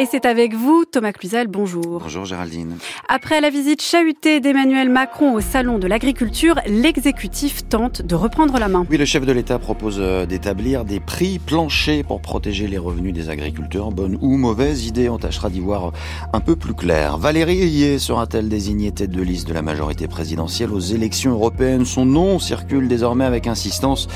Et c'est avec vous, Thomas Cluzel, bonjour. Bonjour Géraldine. Après la visite chahutée d'Emmanuel Macron au Salon de l'Agriculture, l'exécutif tente de reprendre la main. Oui, le chef de l'État propose euh, d'établir des prix planchers pour protéger les revenus des agriculteurs. Bonne ou mauvaise idée, on tâchera d'y voir un peu plus clair. Valérie Ayé sera-t-elle désignée tête de liste de la majorité présidentielle aux élections européennes? Son nom circule désormais avec insistance.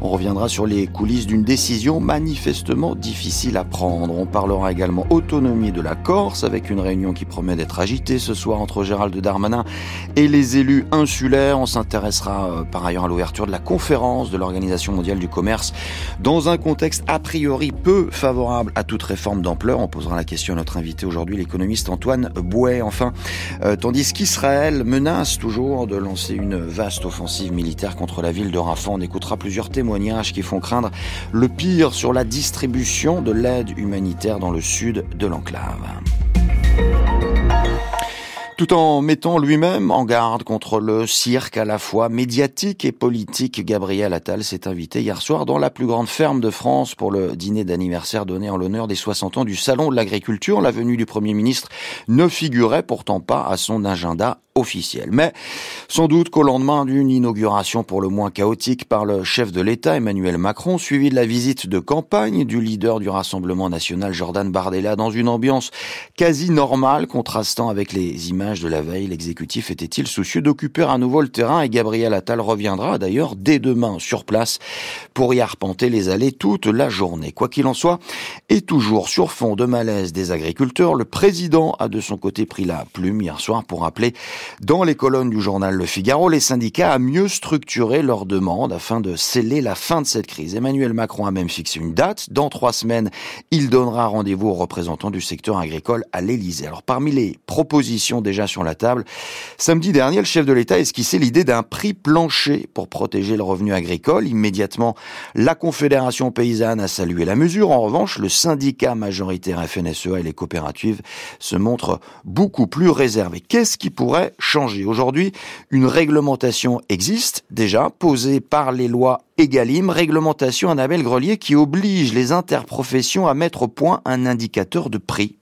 On reviendra sur les coulisses d'une décision manifestement difficile à prendre. On parlera également auto de la Corse, avec une réunion qui promet d'être agitée ce soir entre Gérald Darmanin et les élus insulaires. On s'intéressera euh, par ailleurs à l'ouverture de la conférence de l'Organisation mondiale du commerce dans un contexte a priori peu favorable à toute réforme d'ampleur. On posera la question à notre invité aujourd'hui, l'économiste Antoine Bouet. Enfin, euh, tandis qu'Israël menace toujours de lancer une vaste offensive militaire contre la ville de Rafah, on écoutera plusieurs témoignages qui font craindre le pire sur la distribution de l'aide humanitaire dans le sud de l'enclave tout en mettant lui-même en garde contre le cirque à la fois médiatique et politique. Gabriel Attal s'est invité hier soir dans la plus grande ferme de France pour le dîner d'anniversaire donné en l'honneur des 60 ans du Salon de l'Agriculture. La venue du Premier ministre ne figurait pourtant pas à son agenda officiel. Mais sans doute qu'au lendemain d'une inauguration pour le moins chaotique par le chef de l'État Emmanuel Macron, suivi de la visite de campagne du leader du Rassemblement national Jordan Bardella dans une ambiance quasi normale contrastant avec les images de la veille, l'exécutif était-il soucieux d'occuper à nouveau le terrain et Gabriel Attal reviendra d'ailleurs dès demain sur place pour y arpenter les allées toute la journée. Quoi qu'il en soit, et toujours sur fond de malaise des agriculteurs, le président a de son côté pris la plume hier soir pour rappeler dans les colonnes du journal Le Figaro les syndicats à mieux structurer leurs demandes afin de sceller la fin de cette crise. Emmanuel Macron a même fixé une date. Dans trois semaines, il donnera rendez-vous aux représentants du secteur agricole à l'Élysée. Alors parmi les propositions déjà sur la table, samedi dernier, le chef de l'État a esquissé l'idée d'un prix plancher pour protéger le revenu agricole. Immédiatement, la Confédération paysanne a salué la mesure. En revanche, le syndicat majoritaire FNSEA et les coopératives se montrent beaucoup plus réservés. Qu'est-ce qui pourrait changer. Aujourd'hui, une réglementation existe déjà, posée par les lois Egalim, réglementation Annabelle Grelier qui oblige les interprofessions à mettre au point un indicateur de prix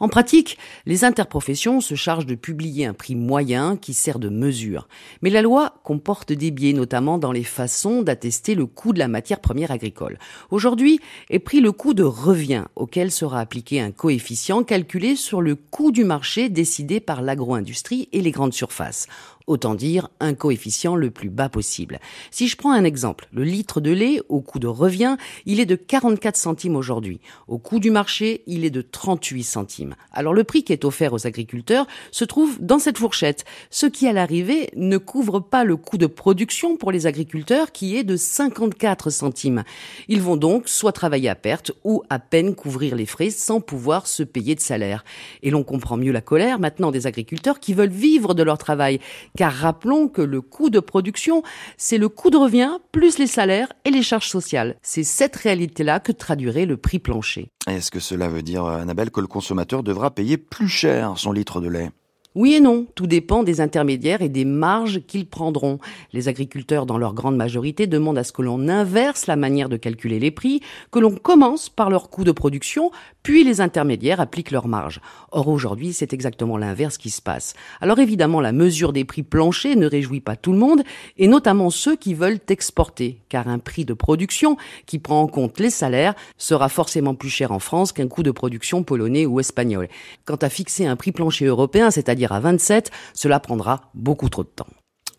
en pratique, les interprofessions se chargent de publier un prix moyen qui sert de mesure. Mais la loi comporte des biais, notamment dans les façons d'attester le coût de la matière première agricole. Aujourd'hui est pris le coût de revient, auquel sera appliqué un coefficient calculé sur le coût du marché décidé par l'agro-industrie et les grandes surfaces. Autant dire un coefficient le plus bas possible. Si je prends un exemple, le litre de lait, au coût de revient, il est de 44 centimes aujourd'hui. Au coût du marché, il est de 38 centimes. Alors le prix qui est offert aux agriculteurs se trouve dans cette fourchette, ce qui à l'arrivée ne couvre pas le coût de production pour les agriculteurs qui est de 54 centimes. Ils vont donc soit travailler à perte ou à peine couvrir les frais sans pouvoir se payer de salaire. Et l'on comprend mieux la colère maintenant des agriculteurs qui veulent vivre de leur travail car rappelons que le coût de production, c'est le coût de revient plus les salaires et les charges sociales. C'est cette réalité-là que traduirait le prix plancher. Est-ce que cela veut dire, Annabelle, que le consommateur devra payer plus cher son litre de lait? Oui et non, tout dépend des intermédiaires et des marges qu'ils prendront. Les agriculteurs, dans leur grande majorité, demandent à ce que l'on inverse la manière de calculer les prix, que l'on commence par leur coût de production, puis les intermédiaires appliquent leurs marges. Or aujourd'hui, c'est exactement l'inverse qui se passe. Alors évidemment, la mesure des prix planchers ne réjouit pas tout le monde, et notamment ceux qui veulent exporter, car un prix de production qui prend en compte les salaires sera forcément plus cher en France qu'un coût de production polonais ou espagnol. Quant à fixer un prix plancher européen, c'est-à-dire à 27, cela prendra beaucoup trop de temps.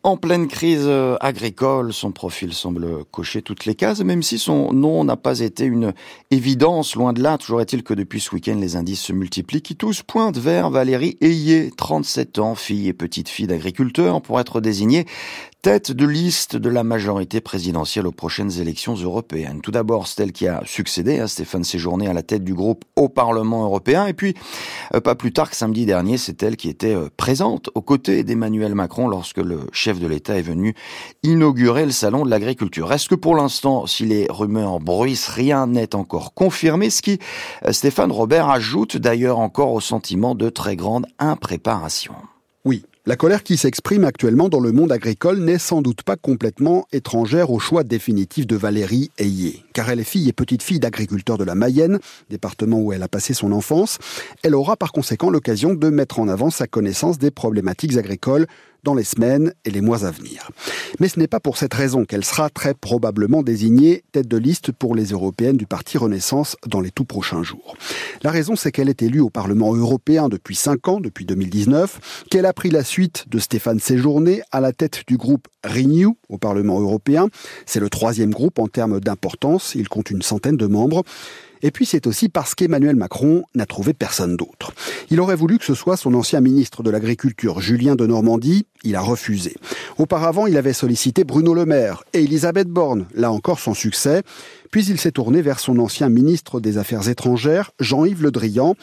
En pleine crise euh, agricole, son profil semble cocher toutes les cases, même si son nom n'a pas été une évidence, loin de là. Toujours est-il que depuis ce week-end, les indices se multiplient, qui tous pointent vers Valérie Ayé, 37 ans, fille et petite fille d'agriculteur, pour être désignée tête de liste de la majorité présidentielle aux prochaines élections européennes. Tout d'abord, c'est elle qui a succédé à Stéphane Séjourné à la tête du groupe au Parlement européen. Et puis, euh, pas plus tard que samedi dernier, c'est elle qui était euh, présente aux côtés d'Emmanuel Macron lorsque le chef de l'État est venu inaugurer le salon de l'agriculture. Est-ce que pour l'instant, si les rumeurs bruissent, rien n'est encore confirmé, ce qui, euh, Stéphane Robert ajoute d'ailleurs encore au sentiment de très grande impréparation. Oui, La colère qui s'exprime actuellement dans le monde agricole n'est sans doute pas complètement étrangère au choix définitif de Valérie Ayé. Car elle est fille et petite fille d'agriculteurs de la Mayenne, département où elle a passé son enfance. Elle aura par conséquent l'occasion de mettre en avant sa connaissance des problématiques agricoles dans les semaines et les mois à venir. Mais ce n'est pas pour cette raison qu'elle sera très probablement désignée tête de liste pour les européennes du Parti Renaissance dans les tout prochains jours. La raison, c'est qu'elle est élue au Parlement européen depuis 5 ans, depuis 2019, qu'elle a pris la suite de Stéphane Séjourné à la tête du groupe Renew au Parlement européen. C'est le troisième groupe en termes d'importance, il compte une centaine de membres. Et puis c'est aussi parce qu'Emmanuel Macron n'a trouvé personne d'autre. Il aurait voulu que ce soit son ancien ministre de l'Agriculture, Julien de Normandie. Il a refusé. Auparavant, il avait sollicité Bruno Le Maire et Elisabeth Borne, là encore sans succès. Puis il s'est tourné vers son ancien ministre des Affaires étrangères, Jean-Yves Le Drian.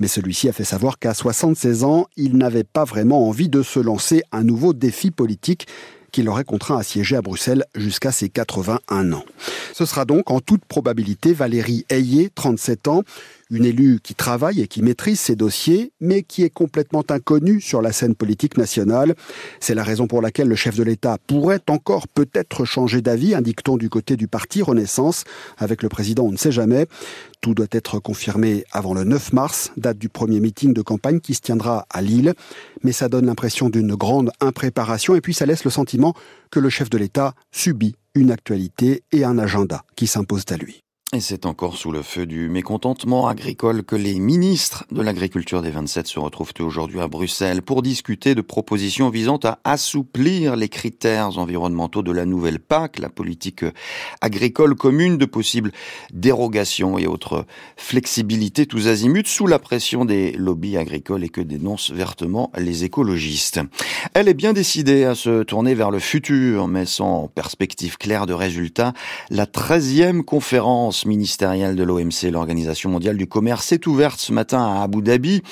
Mais celui-ci a fait savoir qu'à 76 ans, il n'avait pas vraiment envie de se lancer un nouveau défi politique qui l'aurait contraint à siéger à Bruxelles jusqu'à ses 81 ans. Ce sera donc en toute probabilité Valérie Ayé, 37 ans, une élue qui travaille et qui maîtrise ses dossiers, mais qui est complètement inconnue sur la scène politique nationale. C'est la raison pour laquelle le chef de l'État pourrait encore peut-être changer d'avis, indique-t-on du côté du parti Renaissance. Avec le président, on ne sait jamais. Tout doit être confirmé avant le 9 mars, date du premier meeting de campagne qui se tiendra à Lille. Mais ça donne l'impression d'une grande impréparation et puis ça laisse le sentiment que le chef de l'État subit une actualité et un agenda qui s'imposent à lui. Et c'est encore sous le feu du mécontentement agricole que les ministres de l'agriculture des 27 se retrouvent aujourd'hui à Bruxelles pour discuter de propositions visant à assouplir les critères environnementaux de la nouvelle PAC, la politique agricole commune, de possibles dérogations et autres flexibilités tous azimuts sous la pression des lobbies agricoles et que dénoncent vertement les écologistes. Elle est bien décidée à se tourner vers le futur, mais sans perspective claire de résultats. La 13e conférence ministérielle de l'OMC, l'Organisation mondiale du commerce, est ouverte ce matin à Abu Dhabi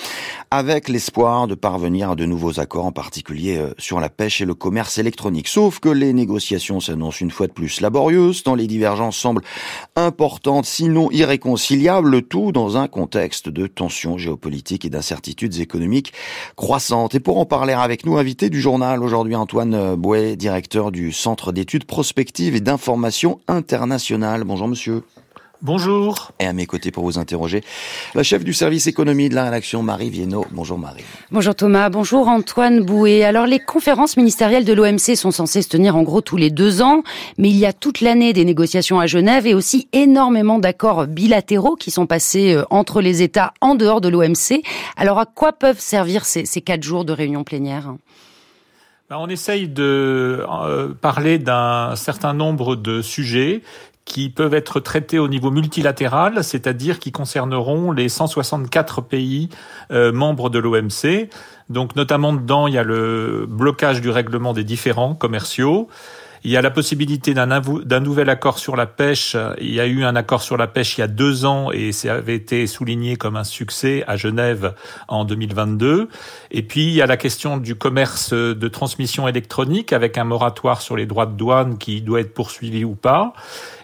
avec l'espoir de parvenir à de nouveaux accords, en particulier euh, sur la pêche et le commerce électronique. Sauf que les négociations s'annoncent une fois de plus laborieuses, tant les divergences semblent importantes, sinon irréconciliables, le tout dans un contexte de tensions géopolitiques et d'incertitudes économiques croissantes. Et pour en parler avec nous, invité du journal aujourd'hui Antoine Bouet, directeur du Centre d'études prospectives et d'information internationale. Bonjour monsieur. Bonjour. Et à mes côtés pour vous interroger, la chef du service économie de la rédaction, Marie Viennot. Bonjour Marie. Bonjour Thomas. Bonjour Antoine Bouet. Alors les conférences ministérielles de l'OMC sont censées se tenir en gros tous les deux ans, mais il y a toute l'année des négociations à Genève et aussi énormément d'accords bilatéraux qui sont passés euh, entre les États en dehors de l'OMC. Alors à quoi peuvent servir ces, ces quatre jours de réunion plénière? Ben, on essaye de euh, parler d'un certain nombre de sujets qui peuvent être traités au niveau multilatéral, c'est-à-dire qui concerneront les 164 pays euh, membres de l'OMC. Donc notamment dedans, il y a le blocage du règlement des différends commerciaux, il y a la possibilité d'un nouvel accord sur la pêche. Il y a eu un accord sur la pêche il y a deux ans et ça avait été souligné comme un succès à Genève en 2022. Et puis il y a la question du commerce de transmission électronique avec un moratoire sur les droits de douane qui doit être poursuivi ou pas.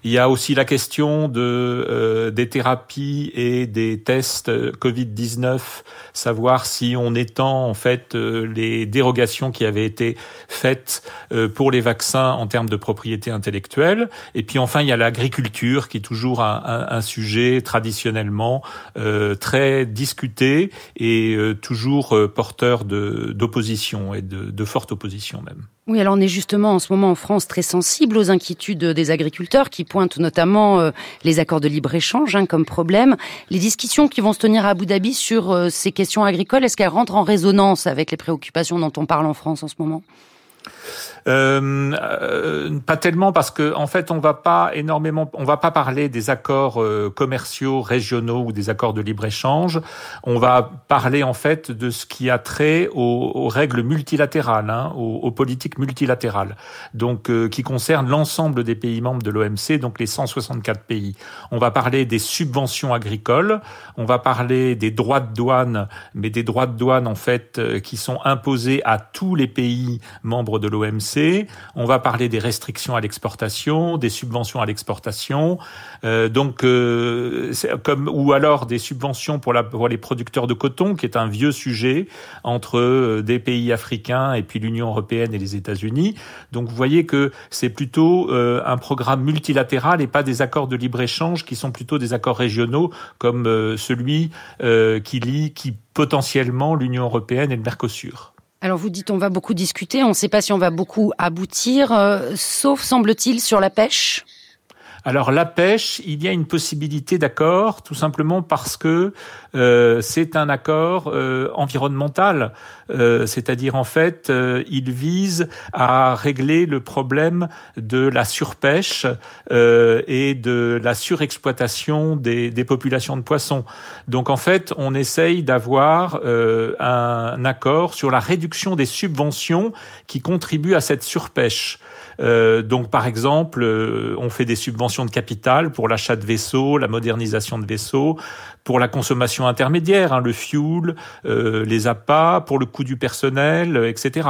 Il y a aussi la question de euh, des thérapies et des tests Covid-19, savoir si on étend en fait euh, les dérogations qui avaient été faites euh, pour les vaccins en termes de propriété intellectuelle. Et puis enfin, il y a l'agriculture qui est toujours un, un, sujet traditionnellement euh, très discuté et euh, toujours euh, porteur d'opposition et de, de forte opposition même. Oui, alors on est justement en ce moment en France très sensible aux inquiétudes des agriculteurs qui pointent notamment euh, les accords de libre-échange hein, comme problème. Les discussions qui vont se tenir à Abu Dhabi sur euh, ces questions agricoles, est-ce qu'elles rentrent en résonance avec les préoccupations dont on parle en France en ce moment? Euh, euh, pas tellement parce que en fait on va pas énormément, on va pas parler des accords euh, commerciaux régionaux ou des accords de libre échange. On va parler en fait de ce qui a trait aux, aux règles multilatérales, hein, aux, aux, politiques multilatérales, donc euh, qui concernent l'ensemble des pays membres de l'OMC, donc les 164 pays. On va parler des subventions agricoles, on va parler des droits de douane, mais des droits de douane en fait qui sont imposés à tous les pays membres de l'OMC. On va parler des restrictions à l'exportation, des subventions à l'exportation, euh, donc euh, comme ou alors des subventions pour, les producteurs de coton, qui est un vieux sujet entre euh, des pays africains et puis l'Union européenne et les États-Unis. Donc vous voyez que c'est plutôt euh, un programme multilatéral et pas des accords de libre échange qui sont plutôt des accords régionaux comme celui qui lie qui potentiellement l'Union européenne et le Mercosur. Alors vous dites on va beaucoup discuter, on ne sait pas si on va beaucoup aboutir, euh, sauf semble-t-il sur la pêche. Alors la pêche, il y a une possibilité d'accord, tout simplement parce que euh, c'est un accord euh, environnemental, euh, c'est-à-dire en fait, il vise à régler le problème de la surpêche et de la surexploitation des, des, populations de poissons. Donc en fait, on essaye d'avoir un accord sur la réduction des subventions qui contribuent à cette surpêche. Euh, donc, par exemple, euh, on fait des subventions de capital pour l'achat de vaisseaux, la modernisation de vaisseaux, pour la consommation intermédiaire, hein, le fuel, euh, les appâts, pour le coût du personnel, etc.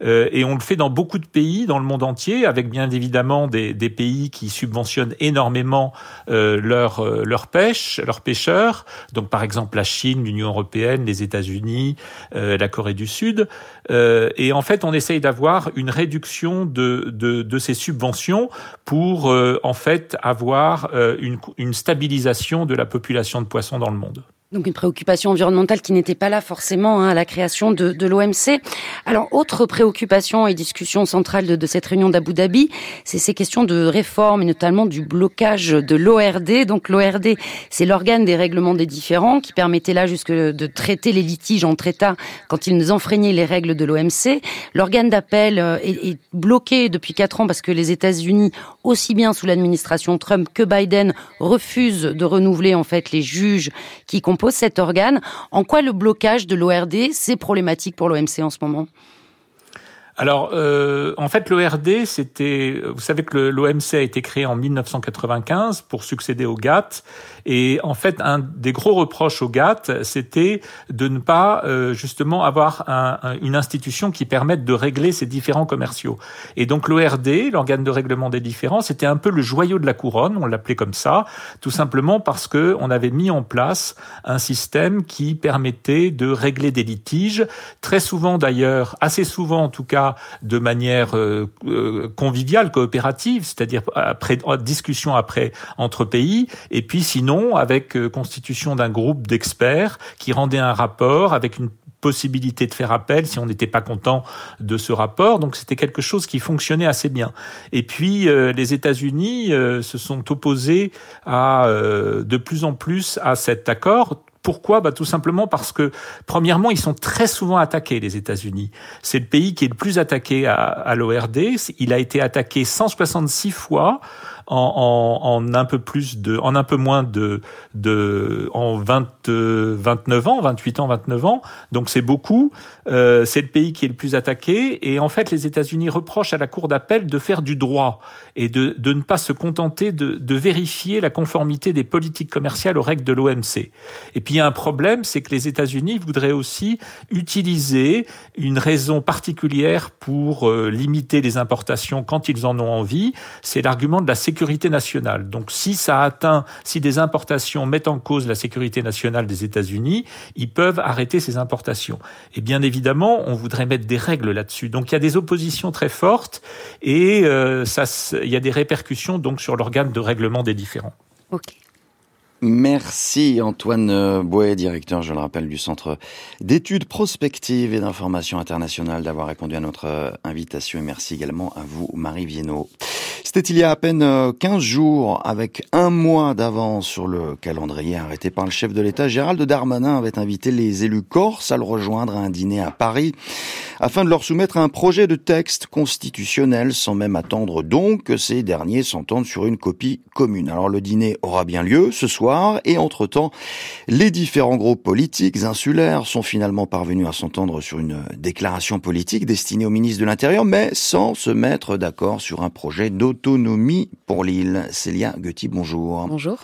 et on le fait dans beaucoup de pays dans le monde entier, avec bien évidemment des, des pays qui subventionnent énormément leur leur pêche, leurs pêcheurs. Donc, par exemple, la Chine, l'Union européenne, les États-Unis, la Corée du Sud. et en fait, on essaye d'avoir une réduction de, de de, ces subventions pour euh, en fait avoir euh, une, une stabilisation de la population de poissons dans le monde. Donc une préoccupation environnementale qui n'était pas là forcément hein, à la création de, l'OMC. Alors autre préoccupation et discussion centrale de, de cette réunion d'Abu Dhabi, c'est ces questions de réforme et notamment du blocage de l'ORD. Donc l'ORD, c'est l'organe des règlements des différends qui permettait là jusque de traiter les litiges entre États quand ils enfreignaient les règles de l'OMC. L'organe d'appel euh, est, est bloqué depuis quatre ans parce que les États-Unis, aussi bien sous l'administration Trump que Biden, refusent de renouveler en fait les juges qui composent cet organe. En quoi le blocage de l'ORD, c'est problématique pour l'OMC en ce moment? Alors, euh, en fait, l'ORD, c'était, vous savez que l'OMC a été créé en 1995 pour succéder au GATT, et en fait, un des gros reproches au GATT, c'était de ne pas euh, justement avoir un, une institution qui permette de régler ces différents commerciaux. Et donc l'ORD, l'organe de règlement des différends, c'était un peu le joyau de la couronne, on l'appelait comme ça, tout simplement parce que on avait mis en place un système qui permettait de régler des litiges, très souvent d'ailleurs, assez souvent en tout cas, de manière euh, euh, conviviale, coopérative, c'est-à-dire après discussion après entre pays, et puis sinon avec euh, constitution d'un groupe d'experts qui rendait un rapport avec une possibilité de faire appel si on n'était pas content de ce rapport. Donc c'était quelque chose qui fonctionnait assez bien. Et puis les États-Unis se sont opposés de plus en plus à cet accord pourquoi? Bah, Tout simplement parce que, premièrement, ils sont très souvent attaqués, les États-Unis. C'est le pays qui est le plus attaqué à, à l'ORD. Il a été attaqué 166 fois en, en, en, un peu plus de, en un peu moins de, de en 20, 29 ans, 28 ans, 29 ans. Donc c'est beaucoup. Euh, c'est le pays qui est le plus attaqué. Et en fait, les États-Unis reprochent à la Cour d'appel de faire du droit et de, de ne pas se contenter de, de vérifier la conformité des politiques commerciales aux règles de l'OMC. Et puis il y a un problème, c'est que les États-Unis voudraient aussi utiliser une raison particulière pour euh, limiter les importations quand ils en ont envie. C'est l'argument de la sécurité sécurité nationale. Donc si ça atteint, si des importations mettent en cause la sécurité nationale des États-Unis, ils peuvent arrêter ces importations. Et bien évidemment, on voudrait mettre des règles là-dessus. Donc il y a des oppositions très fortes et euh, ça, il y a des répercussions donc sur l'organe de règlement des différends. Ok. Merci Antoine Bouet, directeur, je le rappelle, du Centre d'études prospectives et d'information internationale d'avoir répondu à notre invitation et merci également à vous Marie Viennot. C'était il y a à peine 15 jours, avec un mois d'avance sur le calendrier arrêté par le chef de l'État, Gérald Darmanin avait invité les élus corses à le rejoindre à un dîner à Paris afin de leur soumettre un projet de texte constitutionnel sans même attendre donc que ces derniers s'entendent sur une copie commune. Alors le dîner aura bien lieu ce soir et entre-temps, les différents groupes politiques insulaires sont finalement parvenus à s'entendre sur une déclaration politique destinée au ministre de l'Intérieur, mais sans se mettre d'accord sur un projet d'autonomie autonomie pour l'île. Célia Gutti, bonjour. Bonjour.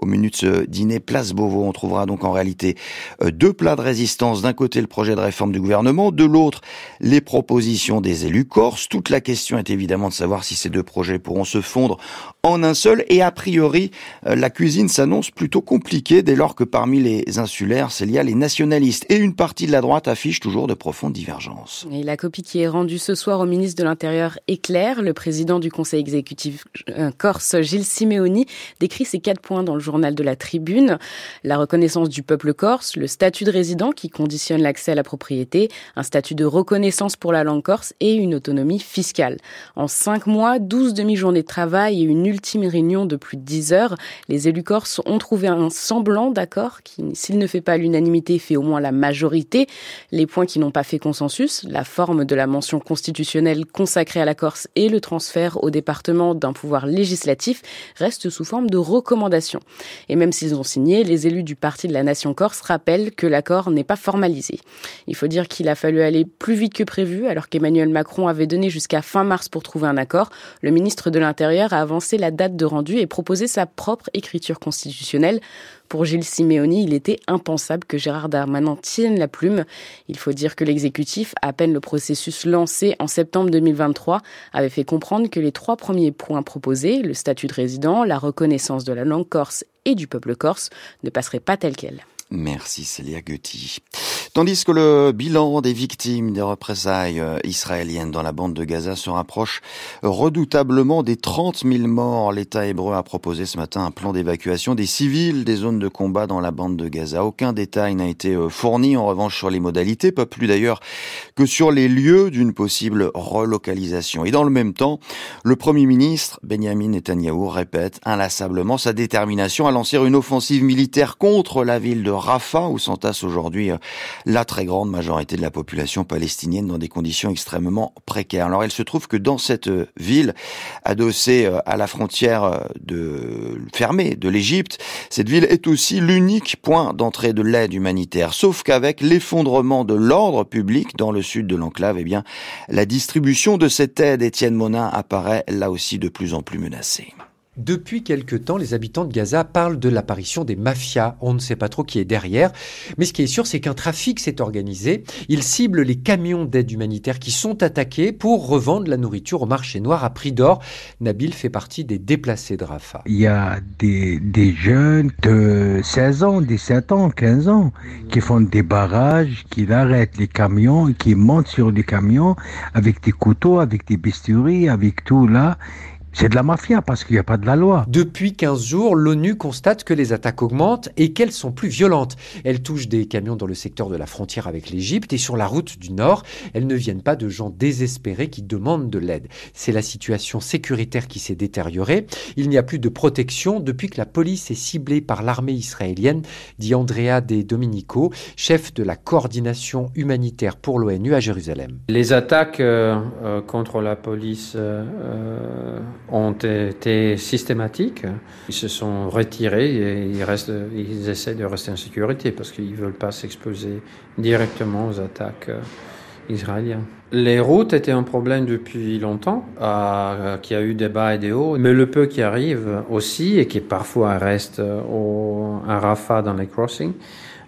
Au menu de ce dîner Place Beauvau, on trouvera donc en réalité euh, deux plats de résistance. D'un côté, le projet de réforme du gouvernement, de l'autre, les propositions des élus corses. Toute la question est évidemment de savoir si ces deux projets pourront se fondre en un seul. Et a priori, euh, la cuisine s'annonce plutôt compliquée dès lors que parmi les insulaires, Célia, les nationalistes et une partie de la droite affichent toujours de profondes divergences. Et la copie qui est rendue ce soir au ministre de l'Intérieur est claire. Le président du Conseil exécutif euh, corse, Gilles Simeoni, décrit ces quatre points dans le journal de la Tribune. La reconnaissance du peuple corse, le statut de résident qui conditionne l'accès à la propriété, un statut de reconnaissance pour la langue corse et une autonomie fiscale. En cinq mois, douze demi-journées de travail et une ultime réunion de plus de dix heures, les élus corses ont trouvé un semblant d'accord qui, s'il ne fait pas l'unanimité, fait au moins la majorité. Les points qui n'ont pas fait consensus, la forme de la mention constitutionnelle consacrée à la Corse et le transfert au département d'un pouvoir législatif, restent sous forme de recommandations. Et même s'ils ont signé, les élus du Parti de la Nation Corse rappellent que l'accord n'est pas formalisé. Il faut dire qu'il a fallu aller plus vite que prévu, alors qu'Emmanuel Macron avait donné jusqu'à fin mars pour trouver un accord. Le ministre de l'Intérieur a avancé la date de rendu et proposé sa propre écriture constitutionnelle. Pour Gilles Simeoni, il était impensable que Gérard Darmanin tienne la plume. Il faut dire que l'exécutif, à peine le processus lancé en septembre 2023, avait fait comprendre que les trois premiers points proposés, le statut de résident, la reconnaissance de la langue corse et du peuple corse, ne passeraient pas tels quels. Merci Célia Gutti. Tandis que le bilan des victimes des représailles euh, israéliennes dans la bande de Gaza se rapproche redoutablement des 30 000 morts, l'État hébreu a proposé ce matin un plan d'évacuation des civils des zones de combat dans la bande de Gaza. Aucun détail n'a été euh, fourni en revanche sur les modalités, pas plus d'ailleurs que sur les lieux d'une possible relocalisation. Et dans le même temps, le Premier ministre Benjamin Netanyahu répète inlassablement sa détermination à lancer une offensive militaire contre la ville de Rafah où s'entasse aujourd'hui euh, la très grande majorité de la population palestinienne dans des conditions extrêmement précaires. Alors il se trouve que dans cette euh, ville, adossée euh, à la frontière de fermée de l'Égypte, cette ville est aussi l'unique point d'entrée de l'aide humanitaire. Sauf qu'avec l'effondrement de l'ordre public dans le sud de l'enclave, eh bien, la distribution de cette aide, Étienne Monin, apparaît là aussi de plus en plus menacée. Depuis quelque temps, les habitants de Gaza parlent de l'apparition des mafias. On ne sait pas trop qui est derrière. Mais ce qui est sûr, c'est qu'un trafic s'est organisé. Il cible les camions d'aide humanitaire qui sont attaqués pour revendre la nourriture au marché noir à prix d'or. Nabil fait partie des déplacés de Rafah. Il y a des, des jeunes de 16 ans, 17 ans, 15 ans qui font des barrages, qui arrêtent les camions, qui montent sur les camions avec des couteaux, avec des bisturies, avec tout là c'est de la mafia parce qu'il n'y a pas de la loi. Depuis 15 jours, l'ONU constate que les attaques augmentent et qu'elles sont plus violentes. Elles touchent des camions dans le secteur de la frontière avec l'Égypte et sur la route du Nord. Elles ne viennent pas de gens désespérés qui demandent de l'aide. C'est la situation sécuritaire qui s'est détériorée. Il n'y a plus de protection depuis que la police est ciblée par l'armée israélienne, dit Andrea De Dominico, chef de la coordination humanitaire pour l'ONU à Jérusalem. Les attaques euh, euh, contre la police euh, ont été systématiques. Ils se sont retirés et ils, restent, ils essaient de rester en sécurité parce qu'ils ne veulent pas s'exposer directement aux attaques euh, israéliennes. Les routes étaient un problème depuis longtemps, euh, qui a eu des bas et des hauts, mais le peu qui arrive aussi et qui parfois reste au, à Rafah dans les crossings,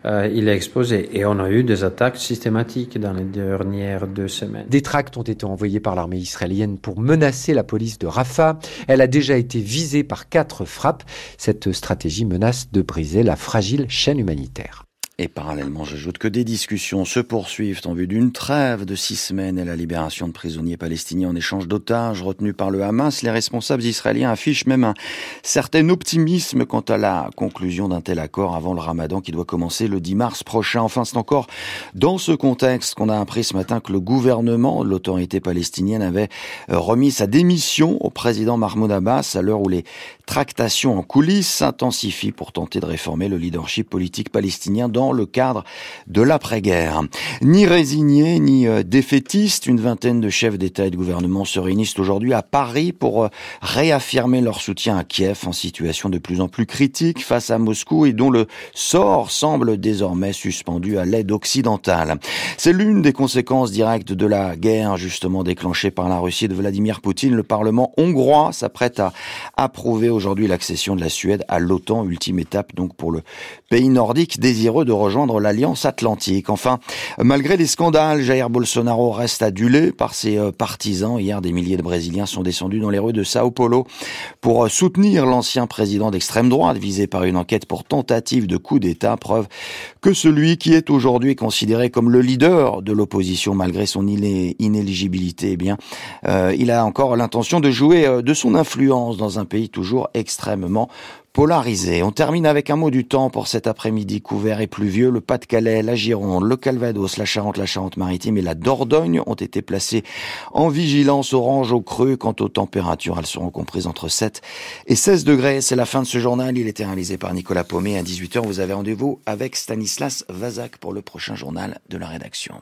euh, il est exposé. Et on a eu des attaques systématiques dans les dernières deux semaines. Des tracts ont été envoyés par l'armée israélienne pour menacer la police de Rafah. Elle a déjà été visée par quatre frappes. Cette stratégie menace de briser la fragile chaîne humanitaire. Et parallèlement, j'ajoute que des discussions se poursuivent en vue d'une trêve de six semaines et la libération de prisonniers palestiniens en échange d'otages retenus par le Hamas. Les responsables israéliens affichent même un certain optimisme quant à la conclusion d'un tel accord avant le ramadan qui doit commencer le 10 mars prochain. Enfin, c'est encore dans ce contexte qu'on a appris ce matin que le gouvernement, l'autorité palestinienne, avait remis sa démission au président Mahmoud Abbas à l'heure où les tractations en coulisses s'intensifient pour tenter de réformer le leadership politique palestinien dans le cadre de l'après-guerre. Ni résignés, ni euh, défaitistes, une vingtaine de chefs d'État et de gouvernement se réunissent aujourd'hui à Paris pour euh, réaffirmer leur soutien à Kiev en situation de plus en plus critique face à Moscou et dont le sort semble désormais suspendu à l'aide occidentale. C'est l'une des conséquences directes de la guerre justement déclenchée par la Russie de Vladimir Poutine. Le Parlement hongrois s'apprête à approuver aujourd'hui l'accession de la Suède à l'OTAN, ultime étape donc pour le pays nordique désireux de rejoindre l'Alliance Atlantique. Enfin, malgré les scandales, Jair Bolsonaro reste adulé par ses euh, partisans. Hier, des milliers de Brésiliens sont descendus dans les rues de Sao Paulo pour euh, soutenir l'ancien président d'extrême droite visé par une enquête pour tentative de coup d'État, preuve que celui qui est aujourd'hui considéré comme le leader de l'opposition malgré son inéligibilité, eh bien, euh, il a encore l'intention de jouer de son influence dans un pays toujours extrêmement polarisé. On termine avec un mot du temps pour cet après-midi couvert et pluvieux. Le Pas-de-Calais, la Gironde, le Calvados, la Charente, la Charente-Maritime et la Dordogne ont été placés en vigilance orange au creux. Quant aux températures, elles seront comprises entre 7 et 16 degrés. C'est la fin de ce journal. Il était réalisé par Nicolas Paumet. À 18h, vous avez rendez-vous avec Stanislas Vazak pour le prochain journal de la rédaction.